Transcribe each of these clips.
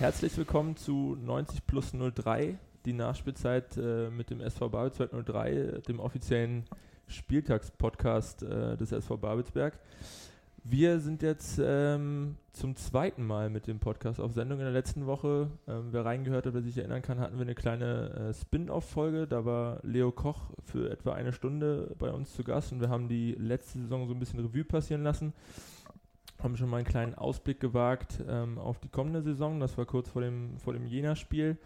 Herzlich willkommen zu 90 plus 03, die Nachspielzeit äh, mit dem SV Babelsberg 03, dem offiziellen Spieltagspodcast äh, des SV Babelsberg. Wir sind jetzt ähm, zum zweiten Mal mit dem Podcast auf Sendung in der letzten Woche. Ähm, wer reingehört hat, wer sich erinnern kann, hatten wir eine kleine äh, Spin-off-Folge. Da war Leo Koch für etwa eine Stunde bei uns zu Gast und wir haben die letzte Saison so ein bisschen Revue passieren lassen. Haben schon mal einen kleinen Ausblick gewagt ähm, auf die kommende Saison. Das war kurz vor dem, vor dem Jena-Spiel.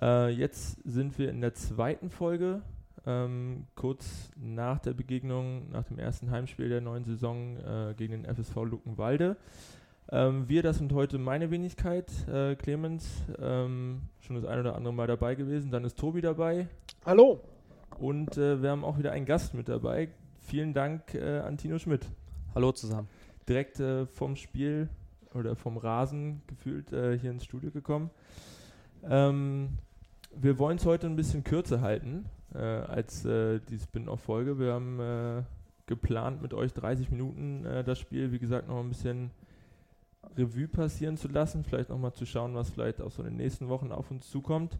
Äh, jetzt sind wir in der zweiten Folge ähm, kurz nach der Begegnung, nach dem ersten Heimspiel der neuen Saison äh, gegen den FSV Luckenwalde. Ähm, wir, das sind heute meine Wenigkeit. Äh, Clemens, ähm, schon das ein oder andere Mal dabei gewesen. Dann ist Tobi dabei. Hallo. Und äh, wir haben auch wieder einen Gast mit dabei. Vielen Dank äh, an Tino Schmidt. Hallo zusammen. Direkt äh, vom Spiel oder vom Rasen gefühlt äh, hier ins Studio gekommen. Ähm, wir wollen es heute ein bisschen kürzer halten äh, als äh, die Spin-off-Folge. Wir haben äh, geplant, mit euch 30 Minuten äh, das Spiel, wie gesagt, noch ein bisschen Revue passieren zu lassen, vielleicht nochmal zu schauen, was vielleicht auch so in den nächsten Wochen auf uns zukommt.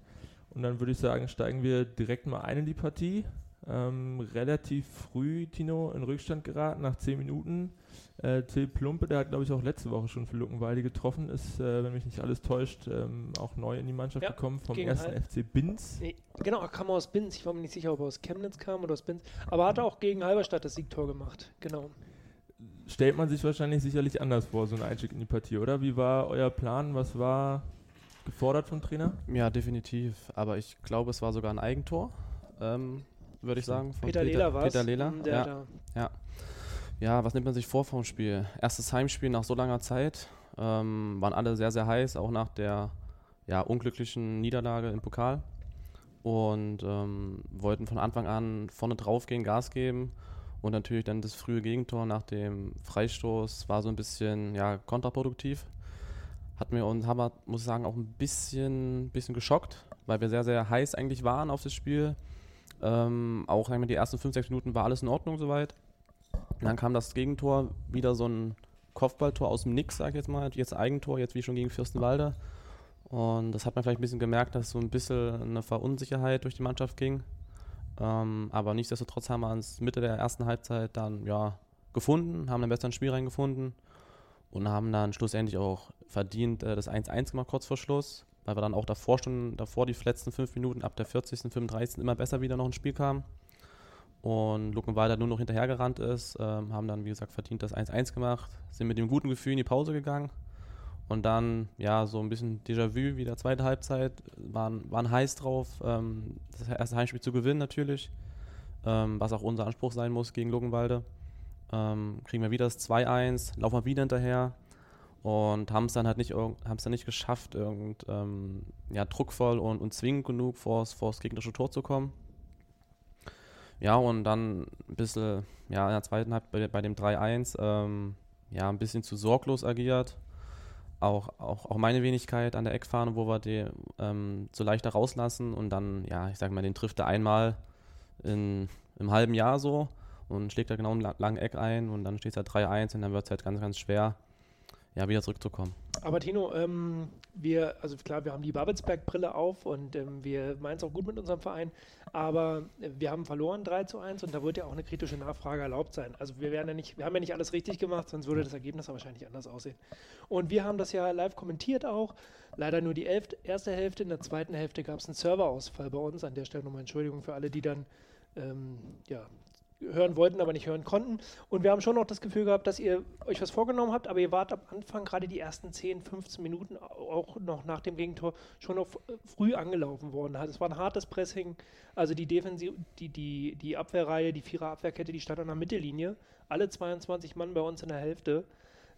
Und dann würde ich sagen, steigen wir direkt mal ein in die Partie. Ähm, relativ früh, Tino, in Rückstand geraten, nach 10 Minuten. Äh, Till Plumpe, der hat, glaube ich, auch letzte Woche schon für Luckenwalde getroffen, ist, äh, wenn mich nicht alles täuscht, ähm, auch neu in die Mannschaft ja, gekommen vom ersten Heil. FC Binz. Nee, genau, er kam aus Binz. Ich war mir nicht sicher, ob er aus Chemnitz kam oder aus Binz. Aber hat auch gegen Halberstadt das Siegtor gemacht. Genau. Stellt man sich wahrscheinlich sicherlich anders vor, so ein Einstieg in die Partie, oder? Wie war euer Plan? Was war gefordert vom Trainer? Ja, definitiv. Aber ich glaube, es war sogar ein Eigentor. Ähm, würde ich sagen. Peter, Peter Lela war Peter Lela, ja. ja ja, was nimmt man sich vor vom Spiel? Erstes Heimspiel nach so langer Zeit. Ähm, waren alle sehr, sehr heiß, auch nach der ja, unglücklichen Niederlage im Pokal. Und ähm, wollten von Anfang an vorne drauf gehen, Gas geben. Und natürlich dann das frühe Gegentor nach dem Freistoß war so ein bisschen ja, kontraproduktiv. Hat mir haben wir, muss ich sagen, auch ein bisschen, bisschen geschockt, weil wir sehr, sehr heiß eigentlich waren auf das Spiel. Ähm, auch die ersten 5, 6 Minuten war alles in Ordnung soweit. Dann kam das Gegentor, wieder so ein Kopfballtor aus dem Nix, sag ich jetzt mal. Jetzt Eigentor, jetzt wie schon gegen Fürstenwalde. Und das hat man vielleicht ein bisschen gemerkt, dass so ein bisschen eine Verunsicherheit durch die Mannschaft ging. Ähm, aber nichtsdestotrotz haben wir uns Mitte der ersten Halbzeit dann ja gefunden, haben dann besser ins Spiel reingefunden und haben dann schlussendlich auch verdient äh, das 1-1 gemacht kurz vor Schluss, weil wir dann auch davor schon, davor die letzten fünf Minuten ab der 40., 35. immer besser wieder noch ins Spiel kamen und Luckenwalder nur noch hinterhergerannt ist, ähm, haben dann, wie gesagt, verdient das 1-1 gemacht, sind mit dem guten Gefühl in die Pause gegangen und dann, ja, so ein bisschen Déjà-vu wie der zweite Halbzeit, waren, waren heiß drauf, ähm, das erste Heimspiel zu gewinnen natürlich, ähm, was auch unser Anspruch sein muss gegen Luckenwalde. Ähm, kriegen wir wieder das 2-1, laufen wir wieder hinterher und haben es dann halt nicht, haben dann nicht geschafft, irgend, ähm, ja, druckvoll und, und zwingend genug vor das gegnerische Tor zu kommen. Ja, und dann ein bisschen, ja, in der zweiten Halbzeit bei, bei dem 3-1, ähm, ja, ein bisschen zu sorglos agiert. Auch, auch, auch meine Wenigkeit an der Eckfahne, wo wir die ähm, so leichter rauslassen und dann, ja, ich sag mal, den trifft er einmal in, im halben Jahr so und schlägt da genau einen langen Eck ein und dann steht es halt 3-1 und dann wird es halt ganz, ganz schwer, ja, wieder zurückzukommen. Aber Tino, ähm, wir, also klar, wir haben die Babelsberg-Brille auf und ähm, wir meinen es auch gut mit unserem Verein, aber wir haben verloren 3 zu 1 und da wird ja auch eine kritische Nachfrage erlaubt sein. Also wir werden ja nicht, wir haben ja nicht alles richtig gemacht, sonst würde das Ergebnis wahrscheinlich anders aussehen. Und wir haben das ja live kommentiert auch. Leider nur die elf, erste Hälfte, in der zweiten Hälfte gab es einen Serverausfall bei uns. An der Stelle nochmal Entschuldigung für alle, die dann ähm, ja, hören wollten, aber nicht hören konnten. Und wir haben schon noch das Gefühl gehabt, dass ihr euch was vorgenommen habt, aber ihr wart am Anfang, gerade die ersten 10, 15 Minuten, auch noch nach dem Gegentor, schon noch früh angelaufen worden. Es war ein hartes Pressing. Also die Defensiv, die, die, die Abwehrreihe, die Vierer Abwehrkette, die stand an der Mittellinie. Alle 22 Mann bei uns in der Hälfte.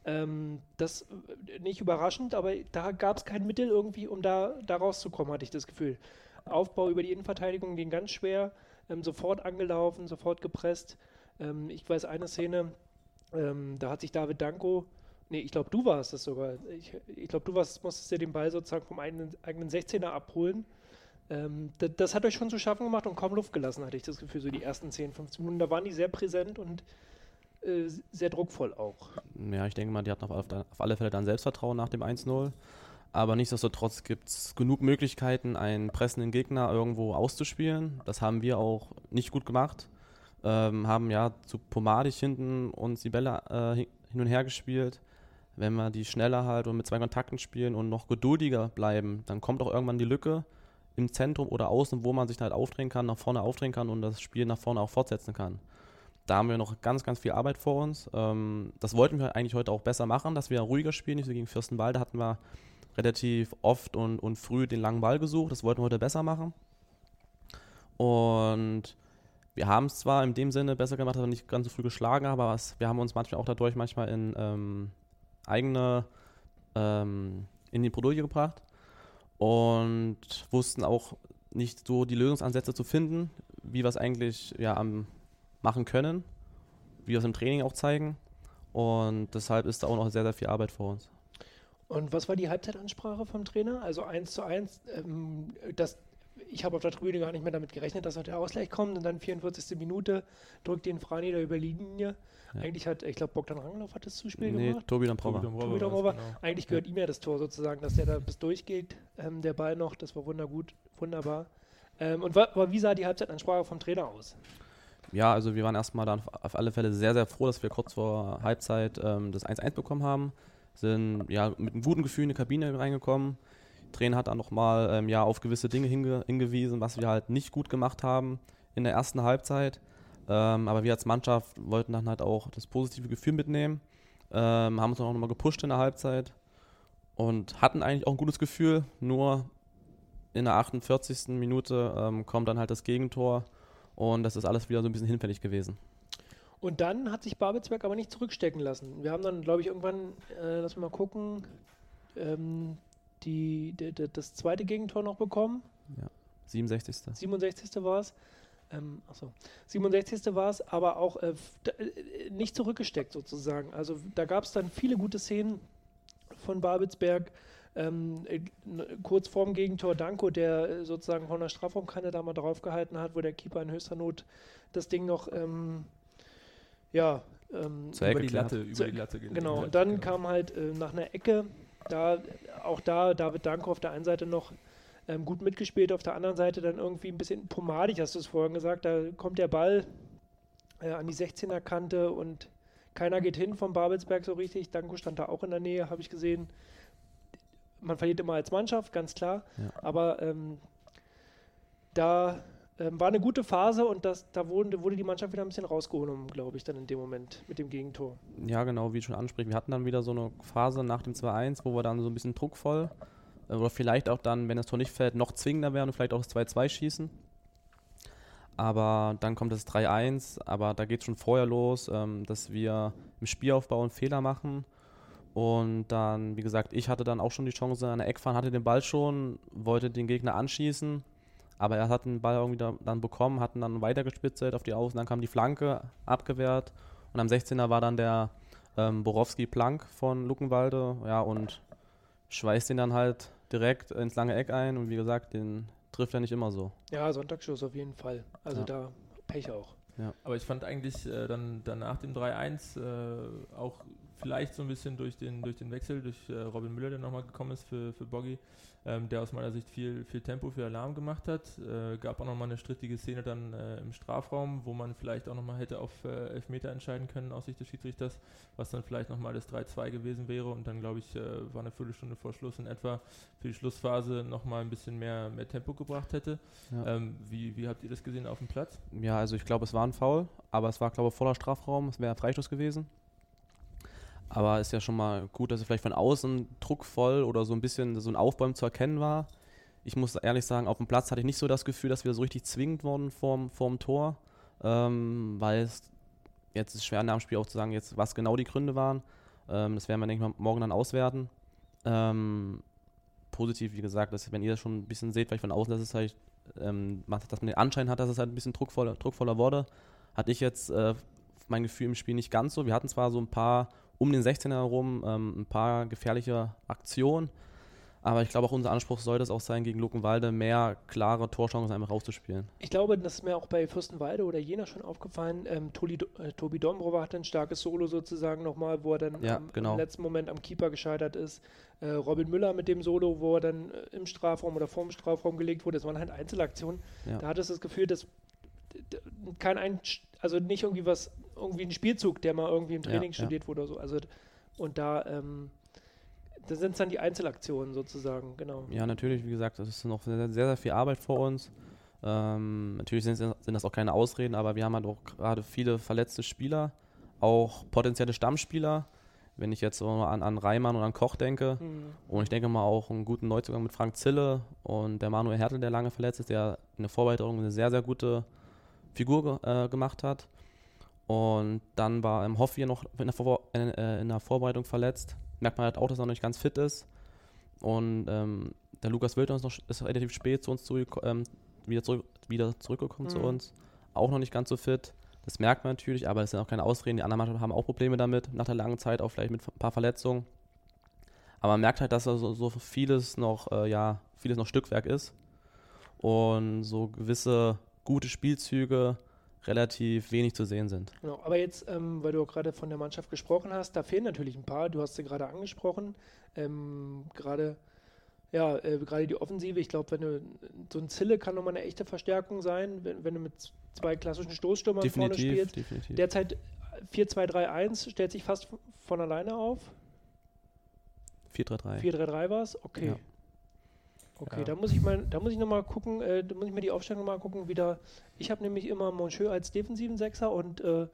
Ähm, das äh, nicht überraschend, aber da gab es kein Mittel irgendwie, um da, da rauszukommen, hatte ich das Gefühl. Aufbau über die Innenverteidigung ging ganz schwer ähm, sofort angelaufen, sofort gepresst. Ähm, ich weiß eine Szene, ähm, da hat sich David Danko, nee, ich glaube, du warst es sogar. Ich, ich glaube, du warst, musstest dir den Ball sozusagen vom eigenen, eigenen 16er abholen. Ähm, das, das, hat euch schon zu schaffen gemacht und kaum Luft gelassen, hatte ich das Gefühl, so die ersten 10, 15 Minuten. Da waren die sehr präsent und äh, sehr druckvoll auch. Ja, ich denke mal, die hatten auf, auf alle Fälle dann Selbstvertrauen nach dem 1-0. Aber nichtsdestotrotz gibt es genug Möglichkeiten, einen pressenden Gegner irgendwo auszuspielen. Das haben wir auch nicht gut gemacht. Ähm, haben ja zu pomadig hinten uns die Bälle äh, hin und her gespielt. Wenn wir die schneller halt und mit zwei Kontakten spielen und noch geduldiger bleiben, dann kommt auch irgendwann die Lücke im Zentrum oder außen, wo man sich halt aufdrehen kann, nach vorne aufdrehen kann und das Spiel nach vorne auch fortsetzen kann. Da haben wir noch ganz, ganz viel Arbeit vor uns. Ähm, das wollten wir eigentlich heute auch besser machen, dass wir ruhiger spielen, nicht so gegen Fürstenwalde hatten wir relativ oft und, und früh den langen Ball gesucht. Das wollten wir heute besser machen. Und wir haben es zwar in dem Sinne besser gemacht, wir nicht ganz so früh geschlagen aber was, wir haben uns manchmal auch dadurch manchmal in ähm, eigene ähm, in die Bredouille gebracht und wussten auch nicht so die Lösungsansätze zu finden, wie wir es eigentlich ja, am machen können, wie wir es im Training auch zeigen. Und deshalb ist da auch noch sehr, sehr viel Arbeit vor uns. Und was war die Halbzeitansprache vom Trainer? Also 1 zu 1, ähm, das, ich habe auf der Tribüne gar nicht mehr damit gerechnet, dass noch der Ausgleich kommt und dann 44. Minute drückt den Frani da über die Linie. Ja. Eigentlich hat, ich glaube, Bogdan Ranglauf hat das Zuspiel nee, gemacht. Tobi Dombrova. Tobi Dombrova. Genau. Eigentlich gehört ja. ihm ja das Tor sozusagen, dass der da bis durchgeht, ähm, der Ball noch, das war wundergut, wunderbar. Ähm, und aber wie sah die Halbzeitansprache vom Trainer aus? Ja, also wir waren erstmal dann auf alle Fälle sehr, sehr froh, dass wir kurz vor Halbzeit ähm, das 1-1 bekommen haben sind ja mit einem guten Gefühl in die Kabine reingekommen. Trainer hat dann nochmal ähm, ja, auf gewisse Dinge hinge hingewiesen, was wir halt nicht gut gemacht haben in der ersten Halbzeit. Ähm, aber wir als Mannschaft wollten dann halt auch das positive Gefühl mitnehmen, ähm, haben uns dann auch nochmal gepusht in der Halbzeit und hatten eigentlich auch ein gutes Gefühl. Nur in der 48. Minute ähm, kommt dann halt das Gegentor und das ist alles wieder so ein bisschen hinfällig gewesen. Und dann hat sich Babelsberg aber nicht zurückstecken lassen. Wir haben dann, glaube ich, irgendwann, äh, lass mal gucken, ähm, die, die, die, das zweite Gegentor noch bekommen. Ja, 67. 67. war es. Ähm, achso, 67. war es, aber auch äh, äh, nicht zurückgesteckt sozusagen. Also da gab es dann viele gute Szenen von Babelsberg. Ähm, äh, kurz vorm Gegentor Danko, der äh, sozusagen von der Strafraumkante da mal draufgehalten hat, wo der Keeper in höchster Not das Ding noch ähm, ja, ähm, über, die Latte, über die Latte geht. Genau, und dann genau. kam halt äh, nach einer Ecke, da auch da David Danko auf der einen Seite noch ähm, gut mitgespielt, auf der anderen Seite dann irgendwie ein bisschen pomadig, hast du es vorhin gesagt, da kommt der Ball äh, an die 16er Kante und keiner geht hin vom Babelsberg so richtig. Danko stand da auch in der Nähe, habe ich gesehen. Man verliert immer als Mannschaft, ganz klar. Ja. Aber ähm, da ähm, war eine gute Phase und das, da wurde, wurde die Mannschaft wieder ein bisschen rausgeholt, glaube ich, dann in dem Moment mit dem Gegentor. Ja, genau, wie schon ansprichst. Wir hatten dann wieder so eine Phase nach dem 2-1, wo wir dann so ein bisschen druckvoll äh, oder vielleicht auch dann, wenn das Tor nicht fällt, noch zwingender werden und vielleicht auch das 2-2 schießen. Aber dann kommt das 3-1, aber da geht es schon vorher los, ähm, dass wir im Spielaufbau einen Fehler machen. Und dann, wie gesagt, ich hatte dann auch schon die Chance an der Eckfahne, hatte den Ball schon, wollte den Gegner anschießen aber er hat den Ball irgendwie da, dann bekommen, hat ihn dann weitergespitzelt auf die Außen, dann kam die Flanke abgewehrt und am 16er war dann der ähm, Borowski Plank von Luckenwalde, ja, und schweißt ihn dann halt direkt ins lange Eck ein und wie gesagt, den trifft er nicht immer so. Ja, Sonntagsschuss auf jeden Fall. Also ja. da Pech auch. Ja. Aber ich fand eigentlich äh, dann, dann nach dem 3-1 äh, auch vielleicht so ein bisschen durch den, durch den Wechsel, durch äh, Robin Müller, der nochmal gekommen ist für, für Boggy, ähm, der aus meiner Sicht viel, viel Tempo für Alarm gemacht hat. Äh, gab auch nochmal eine strittige Szene dann äh, im Strafraum, wo man vielleicht auch nochmal hätte auf äh, Elfmeter entscheiden können aus Sicht des Schiedsrichters, was dann vielleicht nochmal das 3-2 gewesen wäre und dann glaube ich, äh, war eine Viertelstunde vor Schluss in etwa für die Schlussphase nochmal ein bisschen mehr, mehr Tempo gebracht hätte. Ja. Ähm, wie, wie habt ihr das gesehen auf dem Platz? Ja, also ich glaube, es war ein Foul, aber es war, glaube ich, voller Strafraum, es wäre Freistoß gewesen. Aber ist ja schon mal gut, dass es vielleicht von außen druckvoll oder so ein bisschen so ein Aufbäumen zu erkennen war. Ich muss ehrlich sagen, auf dem Platz hatte ich nicht so das Gefühl, dass wir so richtig zwingend wurden vorm, vorm Tor, ähm, weil es jetzt ist schwer nach dem Spiel auch zu sagen, jetzt was genau die Gründe waren. Ähm, das werden wir, denke ich, morgen dann auswerten. Ähm, positiv, wie gesagt, dass, wenn ihr das schon ein bisschen seht, vielleicht von außen, dass es halt, ähm, dass man den Anschein hat, dass es halt ein bisschen druckvoller, druckvoller wurde, hatte ich jetzt äh, mein Gefühl im Spiel nicht ganz so. Wir hatten zwar so ein paar um den 16er herum ähm, ein paar gefährliche Aktionen. Aber ich glaube auch unser Anspruch sollte es auch sein, gegen Luckenwalde mehr klare Torchancen einfach rauszuspielen. Ich glaube, das ist mir auch bei Fürstenwalde oder Jena schon aufgefallen. Ähm, Toli, äh, Tobi Dombrover hat ein starkes Solo sozusagen nochmal, wo er dann ja, am, genau. im letzten Moment am Keeper gescheitert ist. Äh, Robin Müller mit dem Solo, wo er dann äh, im Strafraum oder vorm Strafraum gelegt wurde. Das waren halt Einzelaktionen. Ja. Da hattest du das Gefühl, dass kein ein, also nicht irgendwie was, irgendwie ein Spielzug, der mal irgendwie im Training ja, studiert wurde oder so. Also und da ähm, das sind dann die Einzelaktionen sozusagen, genau. Ja, natürlich, wie gesagt, das ist noch sehr, sehr viel Arbeit vor uns. Ähm, natürlich sind, sind, das auch keine Ausreden, aber wir haben halt auch gerade viele verletzte Spieler, auch potenzielle Stammspieler. Wenn ich jetzt so an, an Reimann und an Koch denke, mhm. und ich denke mal auch einen guten Neuzugang mit Frank Zille und der Manuel Hertel, der lange verletzt ist, der in der Vorbereitung eine sehr, sehr gute Figur ge äh, gemacht hat. Und dann war ähm, Hoffi noch in der, Vor in, äh, in der Vorbereitung verletzt merkt man halt auch, dass er noch nicht ganz fit ist. Und ähm, der Lukas Wildner ist, noch, ist relativ spät zu uns zurück, ähm, wieder, zurück, wieder zurückgekommen mhm. zu uns. Auch noch nicht ganz so fit. Das merkt man natürlich, aber es sind auch keine Ausreden. Die anderen Mannschaften haben auch Probleme damit, nach der langen Zeit, auch vielleicht mit ein paar Verletzungen. Aber man merkt halt, dass da so, so vieles noch, äh, ja, vieles noch Stückwerk ist. Und so gewisse gute Spielzüge relativ wenig zu sehen sind. Genau, aber jetzt, ähm, weil du gerade von der Mannschaft gesprochen hast, da fehlen natürlich ein paar. Du hast sie gerade angesprochen. Ähm, gerade ja, äh, gerade die Offensive, ich glaube, wenn du so ein Zille kann nochmal eine echte Verstärkung sein, wenn, wenn du mit zwei klassischen Stoßstürmern definitiv, vorne spielst. Definitiv. Derzeit 4-2-3-1 stellt sich fast von alleine auf. 4-3-3. 4-3-3 war es? Okay. Ja. Okay, ja. da muss ich mal, da muss ich noch mal gucken, äh, da muss ich mir die Aufstellung noch mal gucken, wieder. Ich habe nämlich immer Monsieur als defensiven Sechser und äh,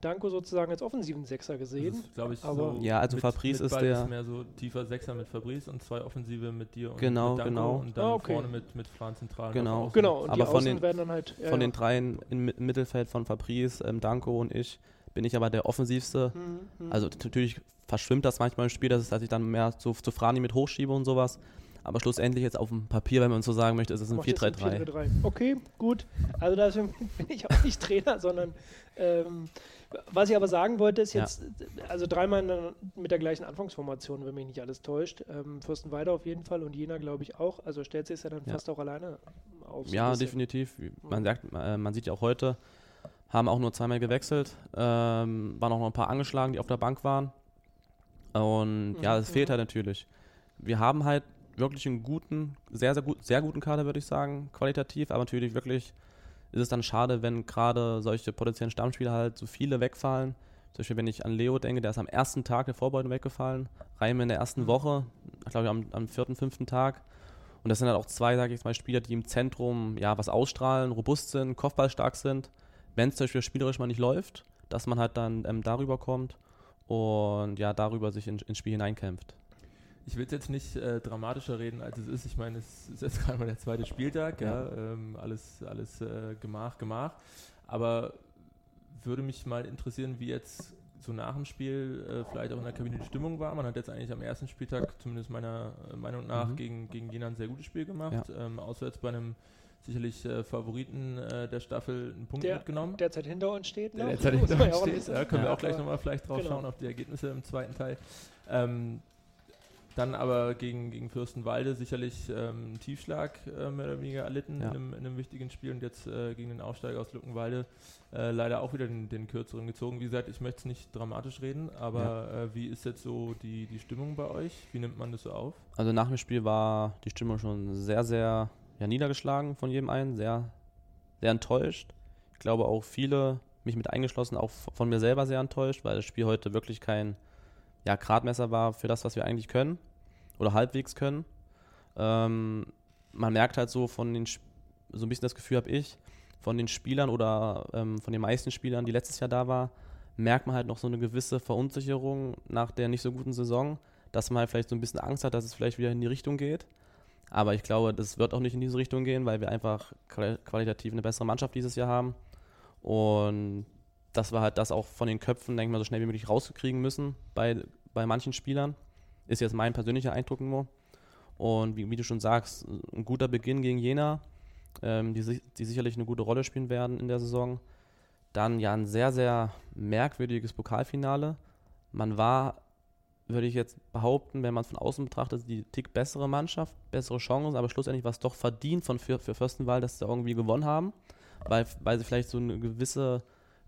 Danko sozusagen als offensiven Sechser gesehen. Das ist, ich, aber so ja, also mit, Fabrice mit ist der ist mehr so tiefer Sechser mit Fabrice und zwei Offensive mit dir und genau, mit Danko genau. und dann ah, okay. vorne mit mit Fran zentral. Genau, genau. Und aber von den werden dann halt ja, von den dreien im Mittelfeld von Fabrice, ähm, Danko und ich bin ich aber der offensivste. Mhm, mhm. also natürlich verschwimmt das manchmal im Spiel, dass, es, dass ich dann mehr zu, zu Frani mit hochschiebe und sowas. Aber schlussendlich jetzt auf dem Papier, wenn man so sagen möchte, ist es ein 4-3-3. Okay, gut. Also da bin ich auch nicht Trainer, sondern ähm, was ich aber sagen wollte, ist jetzt, ja. also dreimal mit der gleichen Anfangsformation, wenn mich nicht alles täuscht. Ähm, Fürstenwalde auf jeden Fall und Jena, glaube ich, auch. Also stellt sich ja dann ja. fast auch alleine auf. So ja, definitiv. Man, sagt, äh, man sieht ja auch heute, haben auch nur zweimal gewechselt, ähm, waren auch noch ein paar angeschlagen, die auf der Bank waren. Und mhm. ja, es fehlt halt natürlich. Wir haben halt wirklich einen guten, sehr, sehr, gut, sehr guten Kader, würde ich sagen, qualitativ. Aber natürlich wirklich ist es dann schade, wenn gerade solche potenziellen Stammspieler halt so viele wegfallen. Zum Beispiel, wenn ich an Leo denke, der ist am ersten Tag der Vorbereitung weggefallen. Reim in der ersten mhm. Woche, glaube ich am, am vierten, fünften Tag. Und das sind halt auch zwei, sage ich mal, Spieler, die im Zentrum ja was ausstrahlen, robust sind, kopfballstark sind. Wenn es zum Beispiel spielerisch mal nicht läuft, dass man halt dann ähm, darüber kommt und ja, darüber sich in, ins Spiel hineinkämpft ich will jetzt nicht äh, dramatischer reden, als es ist. Ich meine, es ist jetzt gerade mal der zweite Spieltag, ja, ja ähm, alles, alles äh, gemach, gemach. Aber würde mich mal interessieren, wie jetzt so nach dem Spiel äh, vielleicht auch in der Kabine die Stimmung war. Man hat jetzt eigentlich am ersten Spieltag, zumindest meiner äh, Meinung nach, mhm. gegen, gegen Jena ein sehr gutes Spiel gemacht. Ja. Ähm, auswärts bei einem sicherlich äh, Favoriten äh, der Staffel einen Punkt der, mitgenommen. Derzeit hinter uns steht. Der derzeit hinter uns steht. Ja, können ja, wir auch gleich nochmal vielleicht drauf genau. schauen, auf die Ergebnisse im zweiten Teil. Ähm, dann aber gegen, gegen Fürstenwalde sicherlich ähm, einen Tiefschlag äh, mehr oder weniger erlitten ja. in, einem, in, einem, wichtigen Spiel und jetzt äh, gegen den Aufsteiger aus Luckenwalde äh, leider auch wieder den, den, kürzeren gezogen. Wie gesagt, ich möchte es nicht dramatisch reden, aber ja. Äh, wie ist jetzt so die, die Stimmung bei euch? Wie nimmt man das so auf? Also nach dem Spiel war die Stimmung schon sehr, sehr ja, niedergeschlagen von jedem einen, sehr, sehr enttäuscht. Ich glaube auch viele, mich mit eingeschlossen, auch von mir selber sehr enttäuscht, weil das Spiel heute wirklich kein ja, Gradmesser war für das, was wir eigentlich können oder halbwegs können. Ähm, man merkt halt so von den, so ein bisschen das Gefühl habe ich, von den Spielern oder ähm, von den meisten Spielern, die letztes Jahr da war, merkt man halt noch so eine gewisse Verunsicherung nach der nicht so guten Saison, dass man halt vielleicht so ein bisschen Angst hat, dass es vielleicht wieder in die Richtung geht. Aber ich glaube, das wird auch nicht in diese Richtung gehen, weil wir einfach qualitativ eine bessere Mannschaft dieses Jahr haben. Und das war halt das auch von den Köpfen, denke ich mal, so schnell wie möglich rauskriegen müssen bei, bei manchen Spielern. Ist jetzt mein persönlicher Eindruck nur. Und wie, wie du schon sagst, ein guter Beginn gegen Jena, ähm, die, die sicherlich eine gute Rolle spielen werden in der Saison. Dann ja ein sehr, sehr merkwürdiges Pokalfinale. Man war würde ich jetzt behaupten, wenn man es von außen betrachtet, die Tick bessere Mannschaft, bessere Chancen, aber schlussendlich war es doch verdient von für, für Fürstenwald, dass sie irgendwie gewonnen haben, weil, weil sie vielleicht so eine gewisse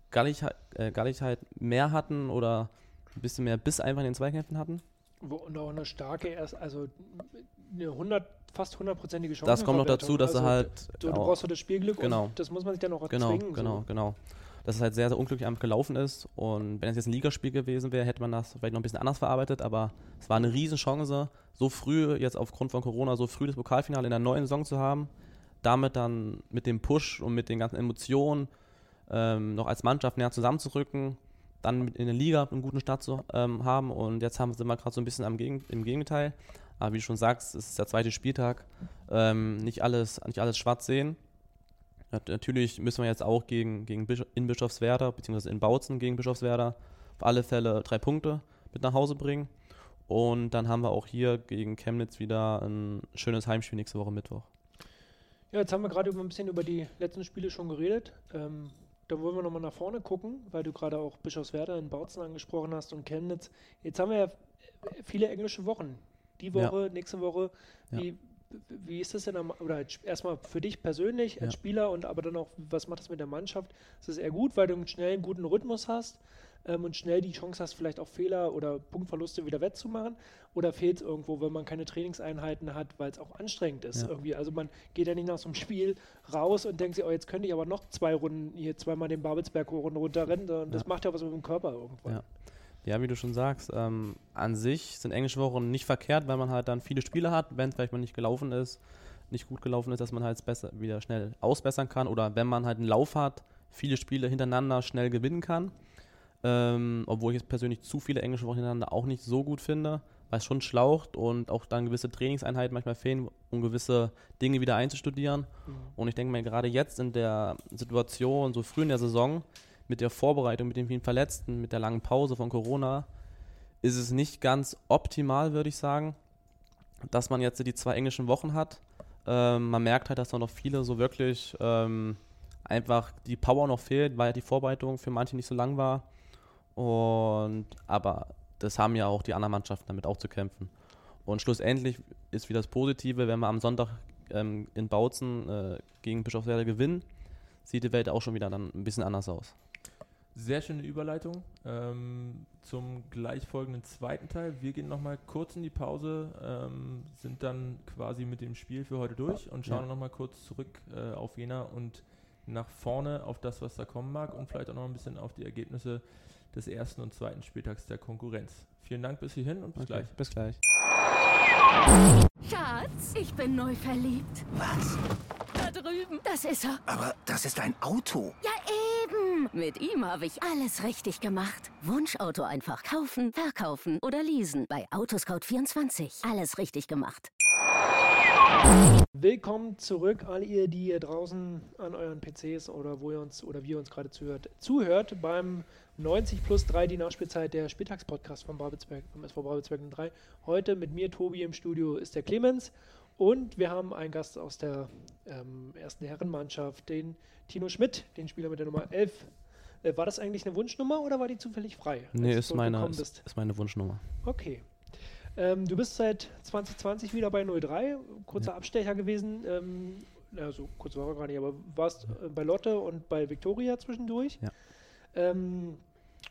Galligkeit, äh, Galligkeit mehr hatten oder ein bisschen mehr Biss einfach in den Zweikämpfen hatten. Wo, und auch eine starke, erst, also eine 100, fast hundertprozentige Chance. Das kommt noch dazu, dass also, er halt. Du, du brauchst so das Spielglück genau. und das muss man sich dann auch genau, erzwingen. Genau, so. genau. Dass es halt sehr, sehr unglücklich einfach gelaufen ist. Und wenn es jetzt ein Ligaspiel gewesen wäre, hätte man das vielleicht noch ein bisschen anders verarbeitet. Aber es war eine Riesenchance, so früh, jetzt aufgrund von Corona, so früh das Pokalfinale in der neuen Saison zu haben. Damit dann mit dem Push und mit den ganzen Emotionen ähm, noch als Mannschaft näher zusammenzurücken dann in der Liga einen guten Start zu ähm, haben. Und jetzt haben, sind wir gerade so ein bisschen am Gegen, im Gegenteil. Aber wie du schon sagst, es ist der zweite Spieltag. Ähm, nicht, alles, nicht alles schwarz sehen. Natürlich müssen wir jetzt auch gegen, gegen in Bischofswerda, beziehungsweise in Bautzen gegen Bischofswerda, auf alle Fälle drei Punkte mit nach Hause bringen. Und dann haben wir auch hier gegen Chemnitz wieder ein schönes Heimspiel nächste Woche Mittwoch. Ja, jetzt haben wir gerade ein bisschen über die letzten Spiele schon geredet. Ähm, da wollen wir nochmal nach vorne gucken, weil du gerade auch Bischofswerda in Bautzen angesprochen hast und Chemnitz. Jetzt haben wir ja viele englische Wochen. Die Woche, ja. nächste Woche. Wie, ja. wie ist das denn? Am, oder erstmal für dich persönlich als ja. Spieler und aber dann auch, was macht das mit der Mannschaft? Ist das eher gut, weil du einen schnellen, guten Rhythmus hast? Ähm, und schnell die Chance hast, vielleicht auch Fehler oder Punktverluste wieder wettzumachen? Oder fehlt es irgendwo, wenn man keine Trainingseinheiten hat, weil es auch anstrengend ist? Ja. Irgendwie? Also man geht ja nicht nach so einem Spiel raus und denkt sich, oh, jetzt könnte ich aber noch zwei Runden hier zweimal den Babelsberg runterrennen. Und das macht ja was mit dem Körper irgendwann. Ja. Ja, wie du schon sagst, ähm, an sich sind englische Wochen nicht verkehrt, weil man halt dann viele Spiele hat, wenn es vielleicht mal nicht gelaufen ist, nicht gut gelaufen ist, dass man halt besser wieder schnell ausbessern kann oder wenn man halt einen Lauf hat, viele Spiele hintereinander schnell gewinnen kann. Ähm, obwohl ich jetzt persönlich zu viele englische Wochen hintereinander auch nicht so gut finde, weil es schon schlaucht und auch dann gewisse Trainingseinheiten manchmal fehlen, um gewisse Dinge wieder einzustudieren. Mhm. Und ich denke mir, gerade jetzt in der Situation, so früh in der Saison, mit der Vorbereitung, mit den vielen Verletzten, mit der langen Pause von Corona, ist es nicht ganz optimal, würde ich sagen, dass man jetzt die zwei englischen Wochen hat. Ähm, man merkt halt, dass da noch viele so wirklich ähm, einfach die Power noch fehlt, weil die Vorbereitung für manche nicht so lang war. Und aber das haben ja auch die anderen Mannschaften damit auch zu kämpfen. Und schlussendlich ist wie das Positive, wenn wir am Sonntag ähm, in Bautzen äh, gegen Bischofswerda gewinnen, sieht die Welt auch schon wieder dann ein bisschen anders aus. Sehr schöne Überleitung ähm, zum gleichfolgenden zweiten Teil. Wir gehen nochmal kurz in die Pause, ähm, sind dann quasi mit dem Spiel für heute durch und schauen ja. nochmal kurz zurück äh, auf Jena und nach vorne auf das, was da kommen mag und vielleicht auch noch ein bisschen auf die Ergebnisse des ersten und zweiten Spieltags der Konkurrenz. Vielen Dank bis hierhin und bis okay, gleich. Bis gleich. Schatz, ich bin neu verliebt. Was? Da drüben. Das ist er. Aber das ist ein Auto. Ja, eben. Mit ihm habe ich alles richtig gemacht. Wunschauto einfach kaufen, verkaufen oder leasen. Bei Autoscout24. Alles richtig gemacht. Willkommen zurück, all ihr, die ihr draußen an euren PCs oder wo ihr uns oder wie ihr uns gerade zuhört, zuhört beim 90 plus 3 die Nachspielzeit der Spieltagspodcast vom Babelsberg, vom SV Babelsberg 3. Heute mit mir, Tobi, im Studio ist der Clemens und wir haben einen Gast aus der ähm, ersten Herrenmannschaft, den Tino Schmidt, den Spieler mit der Nummer 11. Äh, war das eigentlich eine Wunschnummer oder war die zufällig frei? Nee, ist meine, ist, ist meine Wunschnummer. Okay. Ähm, du bist seit 2020 wieder bei 03, kurzer ja. Abstecher gewesen. Ähm, also kurz war er gar nicht, aber warst äh, bei Lotte und bei Victoria zwischendurch. Ja. Ähm,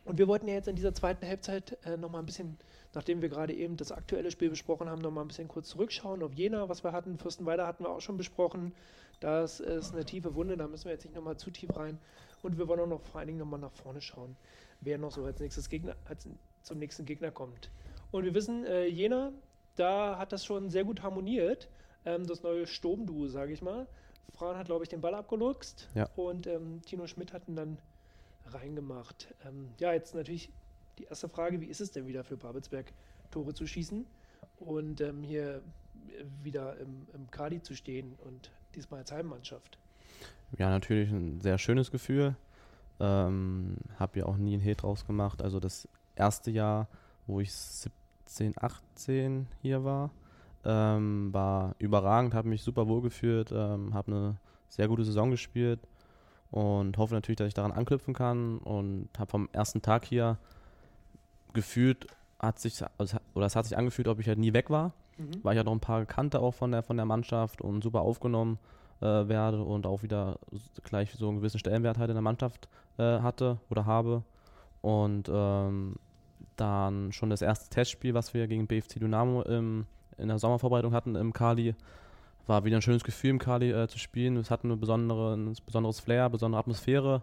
und wir wollten ja jetzt in dieser zweiten Halbzeit äh, nochmal ein bisschen, nachdem wir gerade eben das aktuelle Spiel besprochen haben, nochmal ein bisschen kurz zurückschauen auf Jena, was wir hatten. Fürstenweider hatten wir auch schon besprochen. Das ist eine tiefe Wunde, da müssen wir jetzt nicht nochmal zu tief rein. Und wir wollen auch noch vor allen Dingen nochmal nach vorne schauen, wer noch so als nächstes Gegner, als zum nächsten Gegner kommt. Und wir wissen, äh, Jena, da hat das schon sehr gut harmoniert. Ähm, das neue Sturmduo, sage ich mal. Fran hat, glaube ich, den Ball abgeluchst ja. und ähm, Tino Schmidt hat ihn dann reingemacht. Ähm, ja, jetzt natürlich die erste Frage, wie ist es denn wieder für Babelsberg, Tore zu schießen und ähm, hier wieder im, im Kadi zu stehen und diesmal als Heimmannschaft? Ja, natürlich ein sehr schönes Gefühl. Ähm, habe ja auch nie einen Hehl draus gemacht. Also das erste Jahr, wo ich 17, 18 hier war, ähm, war überragend, habe mich super wohl gefühlt, ähm, habe eine sehr gute Saison gespielt und hoffe natürlich, dass ich daran anknüpfen kann und habe vom ersten Tag hier gefühlt hat sich, also, oder es hat sich angefühlt, ob ich halt nie weg war, mhm. weil ich ja noch ein paar Kante auch von der, von der Mannschaft und super aufgenommen äh, werde und auch wieder gleich so einen gewissen Stellenwert halt in der Mannschaft äh, hatte oder habe. Und ähm, dann schon das erste Testspiel, was wir gegen BFC Dynamo im, in der Sommervorbereitung hatten im Kali, war wieder ein schönes Gefühl im Kali äh, zu spielen. Es hat ein besonderes Flair, besondere Atmosphäre.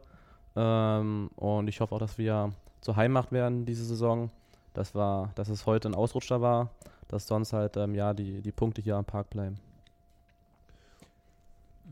Ähm, und ich hoffe auch, dass wir zur Heimmacht werden diese Saison. Das war, dass es heute ein Ausrutscher war, dass sonst halt ähm, ja die, die Punkte hier am Park bleiben.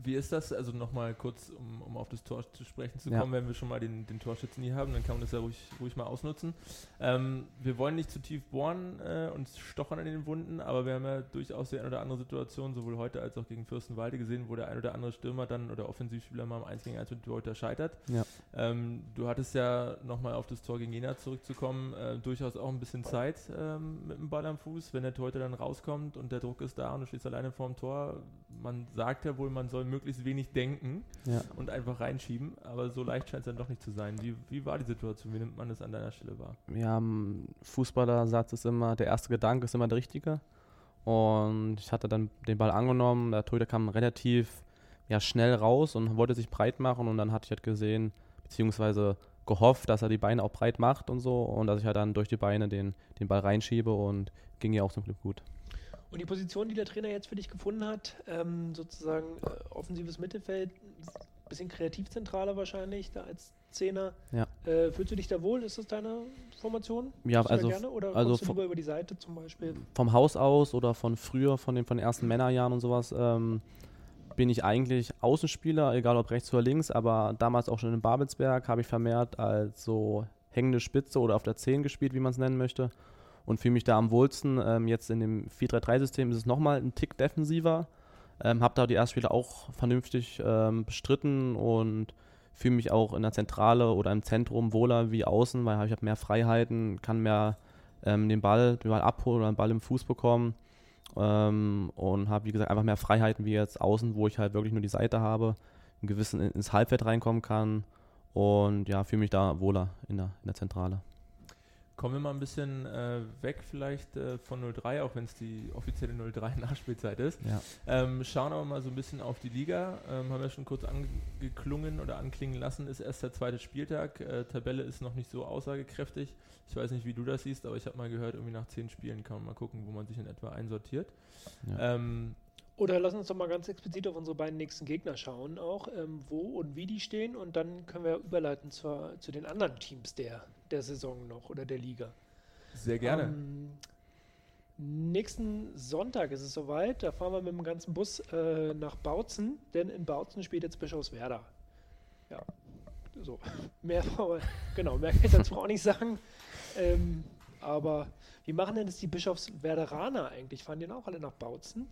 Wie ist das? Also nochmal kurz, um, um auf das Tor zu sprechen zu kommen, ja. wenn wir schon mal den, den Torschützen hier haben, dann kann man das ja ruhig, ruhig mal ausnutzen. Ähm, wir wollen nicht zu tief bohren äh, und stochern an den Wunden, aber wir haben ja durchaus die eine oder andere Situation, sowohl heute als auch gegen Fürstenwalde gesehen, wo der ein oder andere Stürmer dann oder Offensivspieler mal im 1 gegen 1 mit Torhüter scheitert. Ja. Ähm, du hattest ja nochmal auf das Tor gegen Jena zurückzukommen, äh, durchaus auch ein bisschen Zeit ähm, mit dem Ball am Fuß, wenn der Torhüter dann rauskommt und der Druck ist da und du stehst alleine vor dem Tor. Man sagt ja wohl, man soll möglichst wenig denken ja. und einfach reinschieben. Aber so leicht scheint es dann doch nicht zu sein. Wie, wie war die Situation? Wie nimmt man das an deiner Stelle wahr? Ja, Fußballersatz ist immer, der erste Gedanke ist immer der richtige. Und ich hatte dann den Ball angenommen. Der Torhüter kam relativ ja, schnell raus und wollte sich breit machen. Und dann hatte ich halt gesehen, beziehungsweise gehofft, dass er die Beine auch breit macht und so. Und dass ich halt dann durch die Beine den, den Ball reinschiebe und ging ja auch zum Glück gut. Und die Position, die der Trainer jetzt für dich gefunden hat, ähm, sozusagen äh, offensives Mittelfeld, bisschen kreativzentraler wahrscheinlich, da als Zehner. Ja. Äh, fühlst du dich da wohl? Ist das deine Formation? Ja, also, gerne? Oder also du lieber über die Seite zum Beispiel? Vom Haus aus oder von früher, von den, von den ersten Männerjahren und sowas, ähm, bin ich eigentlich Außenspieler, egal ob rechts oder links, aber damals auch schon in Babelsberg habe ich vermehrt als so hängende Spitze oder auf der 10 gespielt, wie man es nennen möchte und fühle mich da am wohlsten. Ähm, jetzt in dem 4-3-3-System ist es nochmal ein Tick defensiver. Ähm, habe da die Erstspiele auch vernünftig ähm, bestritten und fühle mich auch in der Zentrale oder im Zentrum wohler wie außen, weil ich habe mehr Freiheiten, kann mehr ähm, den, Ball, den Ball abholen oder den Ball im Fuß bekommen ähm, und habe, wie gesagt, einfach mehr Freiheiten wie jetzt außen, wo ich halt wirklich nur die Seite habe, einen gewissen ins Halbfeld reinkommen kann und ja, fühle mich da wohler in der, in der Zentrale. Kommen wir mal ein bisschen äh, weg vielleicht äh, von 03, auch wenn es die offizielle 03 Nachspielzeit ist. Ja. Ähm, schauen aber mal so ein bisschen auf die Liga. Ähm, haben wir schon kurz angeklungen oder anklingen lassen, ist erst der zweite Spieltag. Äh, Tabelle ist noch nicht so aussagekräftig. Ich weiß nicht, wie du das siehst, aber ich habe mal gehört, irgendwie nach zehn Spielen kann man mal gucken, wo man sich in etwa einsortiert. Ja. Ähm, oder lass uns doch mal ganz explizit auf unsere beiden nächsten Gegner schauen, auch ähm, wo und wie die stehen. Und dann können wir überleiten zur, zu den anderen Teams der, der Saison noch oder der Liga. Sehr gerne. Ähm, nächsten Sonntag ist es soweit. Da fahren wir mit dem ganzen Bus äh, nach Bautzen, denn in Bautzen spielt jetzt Bischofswerda. Ja, so. Mehr, genau, mehr kann ich dazu auch nicht sagen. Ähm, aber wie machen denn das die Bischofswerderaner eigentlich? Fahren die auch alle nach Bautzen?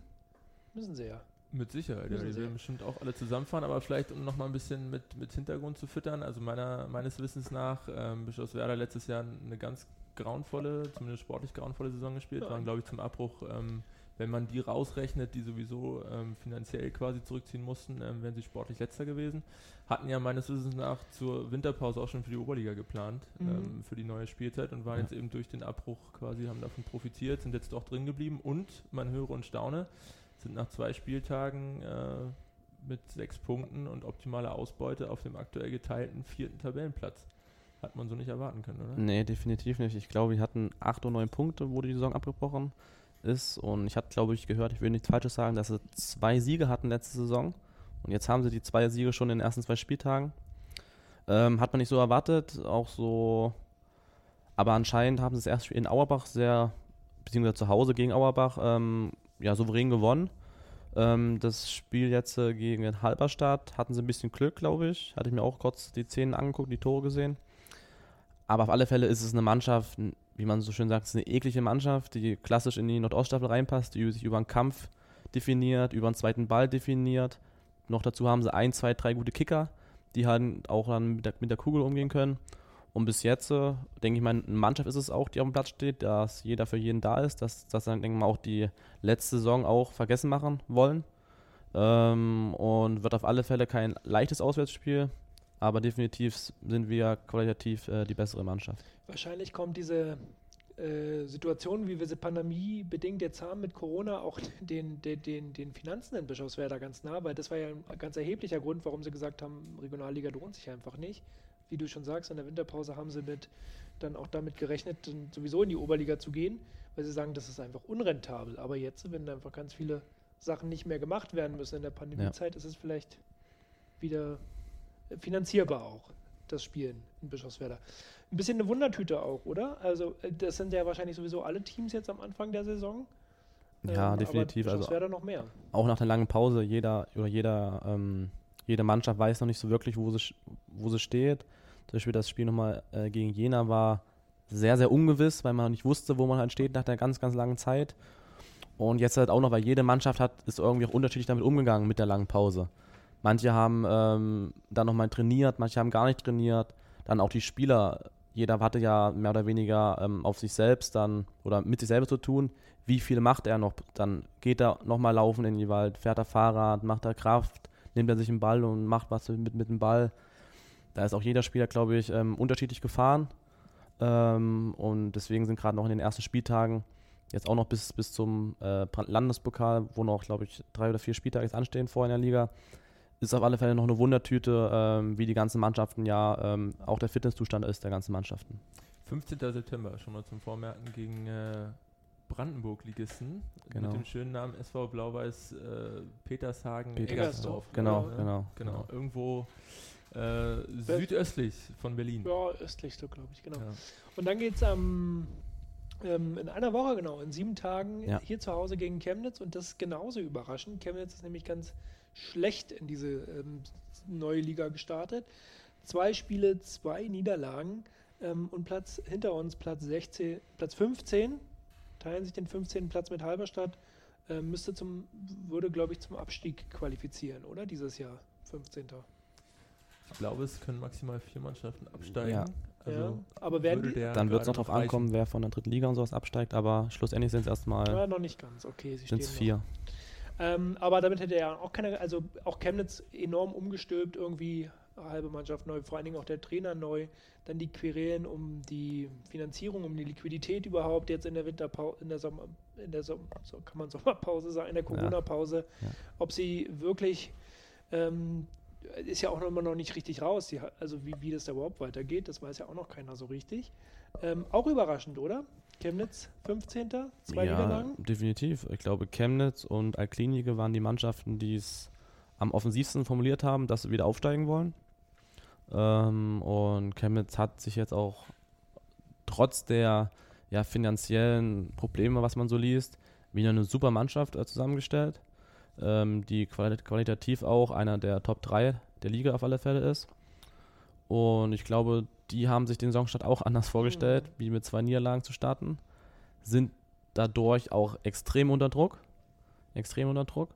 Müssen sie ja. Mit Sicherheit, ja. Die werden bestimmt auch alle zusammenfahren, aber vielleicht, um noch mal ein bisschen mit, mit Hintergrund zu füttern, also meiner, meines Wissens nach, ähm, Bischofswerda letztes Jahr eine ganz grauenvolle, zumindest sportlich grauenvolle Saison gespielt, ja. waren, glaube ich, zum Abbruch, ähm, wenn man die rausrechnet, die sowieso ähm, finanziell quasi zurückziehen mussten, ähm, wären sie sportlich letzter gewesen. Hatten ja meines Wissens nach zur Winterpause auch schon für die Oberliga geplant, mhm. Ähm, für die neue Spielzeit und waren ja. jetzt eben durch den Abbruch quasi, haben davon profitiert, sind jetzt doch drin geblieben und man höre und staune, sind nach zwei Spieltagen äh, mit sechs Punkten und optimaler Ausbeute auf dem aktuell geteilten vierten Tabellenplatz. Hat man so nicht erwarten können, oder? Nee, definitiv nicht. Ich glaube, wir hatten acht oder neun Punkte, wo die Saison abgebrochen ist. Und ich hatte, glaube ich, gehört, ich will nichts Falsches sagen, dass sie zwei Siege hatten letzte Saison. Und jetzt haben sie die zwei Siege schon in den ersten zwei Spieltagen. Ähm, hat man nicht so erwartet, auch so. Aber anscheinend haben sie es erst in Auerbach sehr, beziehungsweise zu Hause gegen Auerbach, ähm, ja, souverän gewonnen. Ähm, das Spiel jetzt äh, gegen Halberstadt hatten sie ein bisschen Glück, glaube ich. Hatte ich mir auch kurz die Szenen angeguckt, die Tore gesehen. Aber auf alle Fälle ist es eine Mannschaft, wie man so schön sagt, ist eine eklige Mannschaft, die klassisch in die Nordoststaffel reinpasst, die sich über einen Kampf definiert, über einen zweiten Ball definiert. Noch dazu haben sie ein, zwei, drei gute Kicker, die halt auch dann mit der, mit der Kugel umgehen können. Und bis jetzt, äh, denke ich mal, eine Mannschaft ist es auch, die auf dem Platz steht, dass jeder für jeden da ist, dass das dann, denke ich mal, auch die letzte Saison auch vergessen machen wollen. Ähm, und wird auf alle Fälle kein leichtes Auswärtsspiel, aber definitiv sind wir qualitativ äh, die bessere Mannschaft. Wahrscheinlich kommt diese äh, Situation, wie wir sie pandemiebedingt jetzt haben mit Corona, auch den, den, den, den Finanzen in Bischofswerda ganz nah, weil das war ja ein ganz erheblicher Grund, warum sie gesagt haben, Regionalliga lohnt sich einfach nicht. Wie du schon sagst, in der Winterpause haben sie mit, dann auch damit gerechnet, sowieso in die Oberliga zu gehen, weil sie sagen, das ist einfach unrentabel. Aber jetzt, wenn einfach ganz viele Sachen nicht mehr gemacht werden müssen in der Pandemiezeit, ja. ist es vielleicht wieder finanzierbar auch, das Spielen in Bischofswerda ein bisschen eine Wundertüte auch, oder? Also, äh, das sind ja wahrscheinlich sowieso alle Teams jetzt am Anfang der Saison. Ja, ähm, definitiv. also wäre noch mehr. Auch nach der langen Pause, jeder oder jeder, ähm, jede Mannschaft weiß noch nicht so wirklich, wo sie, wo sie steht. Zum Beispiel das Spiel nochmal äh, gegen Jena war sehr, sehr ungewiss, weil man nicht wusste, wo man halt steht nach der ganz, ganz langen Zeit. Und jetzt halt auch noch, weil jede Mannschaft hat, ist irgendwie auch unterschiedlich damit umgegangen mit der langen Pause. Manche haben ähm, dann nochmal trainiert, manche haben gar nicht trainiert. Dann auch die Spieler jeder hatte ja mehr oder weniger ähm, auf sich selbst dann oder mit sich selber zu tun. Wie viel macht er noch? Dann geht er nochmal laufen in die Wald, fährt er Fahrrad, macht er Kraft, nimmt er sich einen Ball und macht was mit, mit dem Ball. Da ist auch jeder Spieler, glaube ich, ähm, unterschiedlich gefahren. Ähm, und deswegen sind gerade noch in den ersten Spieltagen jetzt auch noch bis, bis zum äh, Landespokal, wo noch, glaube ich, drei oder vier Spieltage jetzt anstehen vor in der Liga, ist auf alle Fälle noch eine Wundertüte, ähm, wie die ganzen Mannschaften ja ähm, auch der Fitnesszustand ist der ganzen Mannschaften. 15. September, schon mal zum Vormerken gegen äh, Brandenburg-Ligisten genau. mit dem schönen Namen SV Blau-Weiß äh, Petershagen Eggersdorf. Genau, ja, genau, genau. Irgendwo äh, südöstlich von Berlin. Ja, östlich so, glaube ich, genau. Ja. Und dann geht es am ähm, in einer Woche, genau, in sieben Tagen ja. hier zu Hause gegen Chemnitz und das ist genauso überraschend. Chemnitz ist nämlich ganz schlecht in diese ähm, neue Liga gestartet. Zwei Spiele, zwei Niederlagen ähm, und Platz hinter uns, Platz 16, Platz 15, teilen sich den 15. Platz mit Halberstadt, äh, müsste zum, würde glaube ich zum Abstieg qualifizieren, oder? Dieses Jahr, 15. Ich glaube, es können maximal vier Mannschaften absteigen. Ja. Also ja, aber werden die, dann wird es noch darauf ankommen, wer von der dritten Liga und sowas absteigt, aber schlussendlich sind es erstmal. Ja, noch nicht ganz, okay. Sind es vier. Ähm, aber damit hätte er auch keine, also auch Chemnitz enorm umgestülpt, irgendwie halbe Mannschaft neu, vor allen Dingen auch der Trainer neu, dann die Querelen um die Finanzierung, um die Liquidität überhaupt jetzt in der Winterpause, in der Sommer, in der Sommer, so kann man Sommerpause sagen, in der Corona-Pause, ja. ja. ob sie wirklich ähm, ist ja auch noch immer noch nicht richtig raus, die, also wie, wie das da überhaupt weitergeht, das weiß ja auch noch keiner so richtig. Ähm, auch überraschend, oder? Chemnitz 15. Zwei ja, Niederlagen? definitiv. Ich glaube, Chemnitz und Alklinike waren die Mannschaften, die es am offensivsten formuliert haben, dass sie wieder aufsteigen wollen. Ähm, und Chemnitz hat sich jetzt auch trotz der ja, finanziellen Probleme, was man so liest, wieder eine super Mannschaft äh, zusammengestellt, ähm, die qualit qualitativ auch einer der Top 3 der Liga auf alle Fälle ist. Und ich glaube, die haben sich den Saisonstart auch anders vorgestellt, mhm. wie mit zwei Niederlagen zu starten. Sind dadurch auch extrem unter Druck. Extrem unter Druck.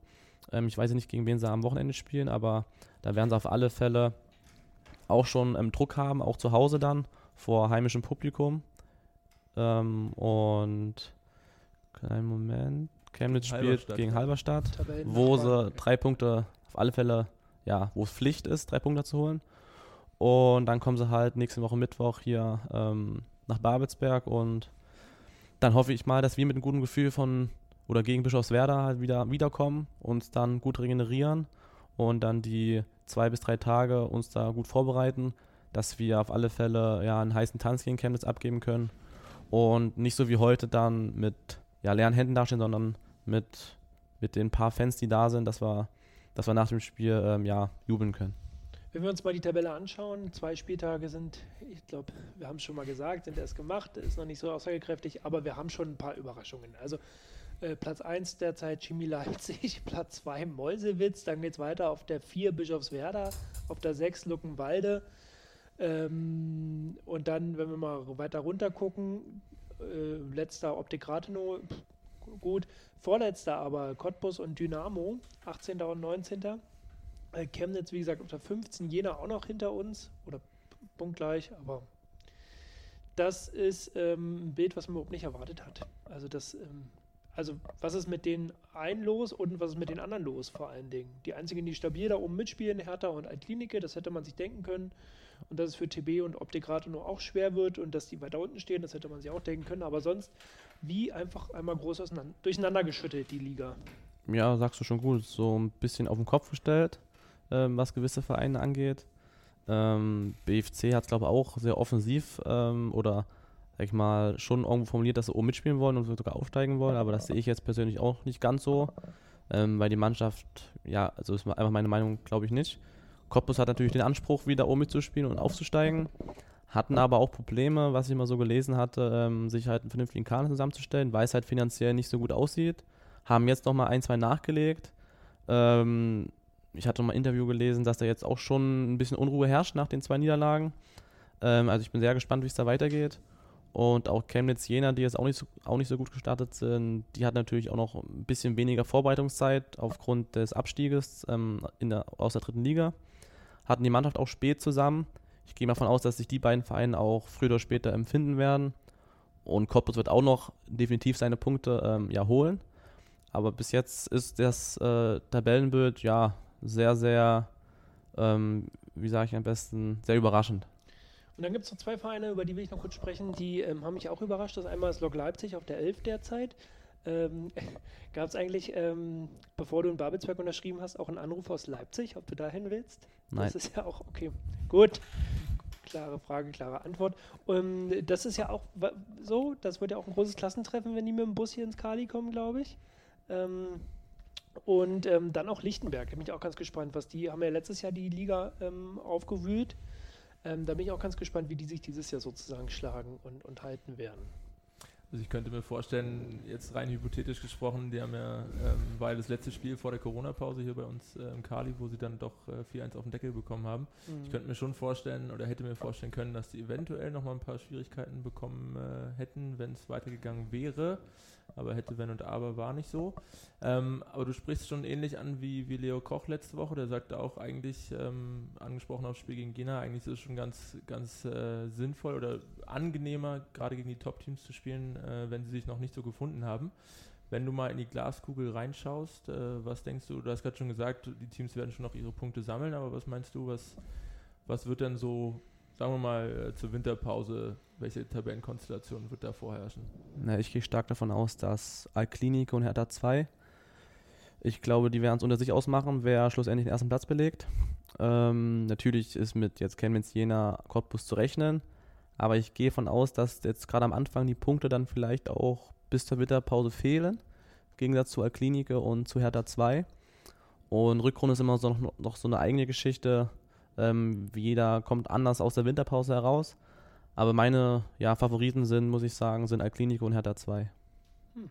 Ähm, ich weiß nicht, gegen wen sie am Wochenende spielen, aber da werden sie auf alle Fälle auch schon ähm, Druck haben, auch zu Hause dann, vor heimischem Publikum. Ähm, und kleinen Moment. Chemnitz spielt Halberstadt, gegen Halberstadt, wo sie drei Punkte auf alle Fälle, ja, wo es Pflicht ist, drei Punkte zu holen. Und dann kommen sie halt nächste Woche Mittwoch hier ähm, nach Babelsberg und dann hoffe ich mal, dass wir mit einem guten Gefühl von oder gegen Bischofswerda halt wieder wiederkommen, uns dann gut regenerieren und dann die zwei bis drei Tage uns da gut vorbereiten, dass wir auf alle Fälle ja einen heißen Tanz gegen Chemnitz abgeben können und nicht so wie heute dann mit ja, leeren Händen dastehen, sondern mit, mit den paar Fans, die da sind, dass wir, dass wir nach dem Spiel ähm, ja, jubeln können. Wenn wir uns mal die Tabelle anschauen, zwei Spieltage sind, ich glaube, wir haben es schon mal gesagt, sind erst gemacht, ist noch nicht so aussagekräftig, aber wir haben schon ein paar Überraschungen. Also äh, Platz 1 derzeit Chemie Leipzig, Platz 2 Meuselwitz, dann geht es weiter auf der 4 Bischofswerda, auf der 6 Luckenwalde. Ähm, und dann, wenn wir mal weiter runter gucken, äh, letzter Optik Rathenow, gut. Vorletzter aber Cottbus und Dynamo, 18. und 19. Äh, Chemnitz, wie gesagt, unter 15, Jena auch noch hinter uns oder punktgleich, aber das ist ähm, ein Bild, was man überhaupt nicht erwartet hat. Also das ähm, also was ist mit den einen los und was ist mit den anderen los vor allen Dingen? Die einzigen, die stabil da oben mitspielen, Hertha und Altklinike, das hätte man sich denken können. Und dass es für TB und Optikrato nur auch schwer wird und dass die weiter unten stehen, das hätte man sich auch denken können. Aber sonst, wie einfach einmal groß durcheinander geschüttelt, die Liga. Ja, sagst du schon gut. So ein bisschen auf den Kopf gestellt, ähm, was gewisse Vereine angeht. Ähm, BFC hat es, glaube ich, auch sehr offensiv ähm, oder sag ich mal, schon irgendwo formuliert, dass sie oben mitspielen wollen und sogar aufsteigen wollen, aber das sehe ich jetzt persönlich auch nicht ganz so, ähm, weil die Mannschaft, ja, also ist einfach meine Meinung, glaube ich nicht. Cottbus hat natürlich den Anspruch, wieder oben mitzuspielen und aufzusteigen, hatten aber auch Probleme, was ich mal so gelesen hatte, ähm, sich halt einen vernünftigen Kader zusammenzustellen, weil es halt finanziell nicht so gut aussieht, haben jetzt nochmal ein, zwei nachgelegt. Ähm, ich hatte mal ein Interview gelesen, dass da jetzt auch schon ein bisschen Unruhe herrscht nach den zwei Niederlagen. Ähm, also ich bin sehr gespannt, wie es da weitergeht. Und auch Chemnitz Jena, die jetzt auch nicht, so, auch nicht so gut gestartet sind, die hat natürlich auch noch ein bisschen weniger Vorbereitungszeit aufgrund des Abstieges ähm, der, aus der dritten Liga. Hatten die Mannschaft auch spät zusammen. Ich gehe mal davon aus, dass sich die beiden Vereine auch früher oder später empfinden werden. Und Cottbus wird auch noch definitiv seine Punkte ähm, ja, holen. Aber bis jetzt ist das äh, Tabellenbild ja sehr, sehr, ähm, wie sage ich am besten, sehr überraschend. Und dann gibt es noch zwei Vereine, über die will ich noch kurz sprechen, die ähm, haben mich auch überrascht. Das einmal ist Lok Leipzig auf der 11 derzeit. Ähm, Gab es eigentlich, ähm, bevor du in Babelsberg unterschrieben hast, auch einen Anruf aus Leipzig, ob du dahin willst? Nein. Das ist ja auch, okay, gut. Klare Frage, klare Antwort. Und ähm, das ist ja auch so, das wird ja auch ein großes Klassentreffen, wenn die mit dem Bus hier ins Kali kommen, glaube ich. Ähm, und ähm, dann auch Lichtenberg, da bin ich auch ganz gespannt, was die haben ja letztes Jahr die Liga ähm, aufgewühlt. Ähm, da bin ich auch ganz gespannt, wie die sich dieses Jahr sozusagen schlagen und, und halten werden. Also ich könnte mir vorstellen, jetzt rein hypothetisch gesprochen, die haben ja, ähm, weil das letzte Spiel vor der Corona-Pause hier bei uns äh, im Kali, wo sie dann doch äh, 4-1 auf den Deckel bekommen haben. Mhm. Ich könnte mir schon vorstellen oder hätte mir vorstellen können, dass die eventuell nochmal ein paar Schwierigkeiten bekommen äh, hätten, wenn es weitergegangen wäre aber hätte wenn und aber war nicht so. Ähm, aber du sprichst schon ähnlich an wie, wie Leo Koch letzte Woche, der sagte auch eigentlich, ähm, angesprochen aufs Spiel gegen Jena, eigentlich ist es schon ganz, ganz äh, sinnvoll oder angenehmer, gerade gegen die Top-Teams zu spielen, äh, wenn sie sich noch nicht so gefunden haben. Wenn du mal in die Glaskugel reinschaust, äh, was denkst du, du hast gerade schon gesagt, die Teams werden schon noch ihre Punkte sammeln, aber was meinst du, was, was wird denn so sagen wir mal, äh, zur Winterpause, welche Tabellenkonstellation wird da vorherrschen? Na, ich gehe stark davon aus, dass Alklinik und Hertha 2, ich glaube, die werden es unter sich ausmachen, wer schlussendlich den ersten Platz belegt. Ähm, natürlich ist mit jetzt Chemnitz Jena Cottbus zu rechnen, aber ich gehe davon aus, dass jetzt gerade am Anfang die Punkte dann vielleicht auch bis zur Winterpause fehlen, im Gegensatz zu Alklinike und zu Hertha 2. Und Rückrunde ist immer so noch, noch so eine eigene Geschichte ähm, jeder kommt anders aus der Winterpause heraus. Aber meine ja, Favoriten sind, muss ich sagen, sind Alklinico und Hertha 2. Hm.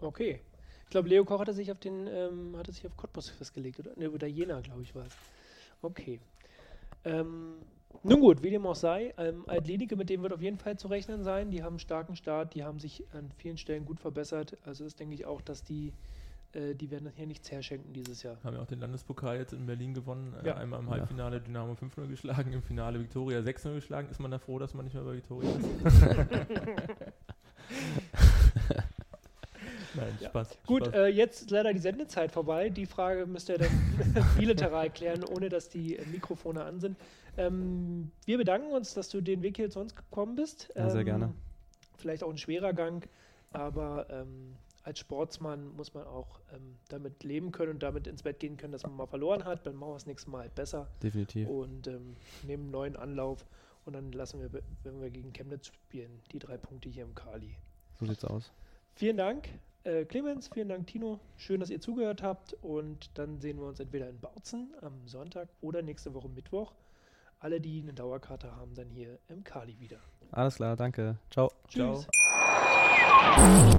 Okay. Ich glaube, Leo Koch hatte sich auf den, ähm, hatte sich auf Cottbus festgelegt, oder? Ne, oder Jena, glaube ich, war es. Okay. Ähm, nun gut, wie dem auch sei, ähm, Altlinike, mit dem wird auf jeden Fall zu rechnen sein. Die haben einen starken Start, die haben sich an vielen Stellen gut verbessert. Also das denke ich auch, dass die äh, die werden hier nichts herschenken dieses Jahr. Haben ja auch den Landespokal jetzt in Berlin gewonnen. Äh, ja. einmal im Halbfinale Dynamo 5-0 geschlagen, im Finale Viktoria 6-0 geschlagen. Ist man da froh, dass man nicht mehr bei Viktoria ist? Nein, ja. Spaß. Gut, Spaß. Äh, jetzt ist leider die Sendezeit vorbei. Die Frage müsst ihr dann bilateral klären, ohne dass die Mikrofone an sind. Ähm, wir bedanken uns, dass du den Weg hier zu uns gekommen bist. Ja, sehr ähm, gerne. Vielleicht auch ein schwerer Gang, aber ähm, als Sportsmann muss man auch ähm, damit leben können und damit ins Bett gehen können, dass man mal verloren hat. Dann machen wir das nächste Mal halt besser. Definitiv. Und ähm, nehmen einen neuen Anlauf und dann lassen wir, wenn wir gegen Chemnitz spielen, die drei Punkte hier im Kali. So sieht's aus. Vielen Dank, äh, Clemens, vielen Dank, Tino. Schön, dass ihr zugehört habt. Und dann sehen wir uns entweder in Bautzen am Sonntag oder nächste Woche Mittwoch. Alle, die eine Dauerkarte haben, dann hier im Kali wieder. Alles klar, danke. Ciao. Tschüss. Ciao.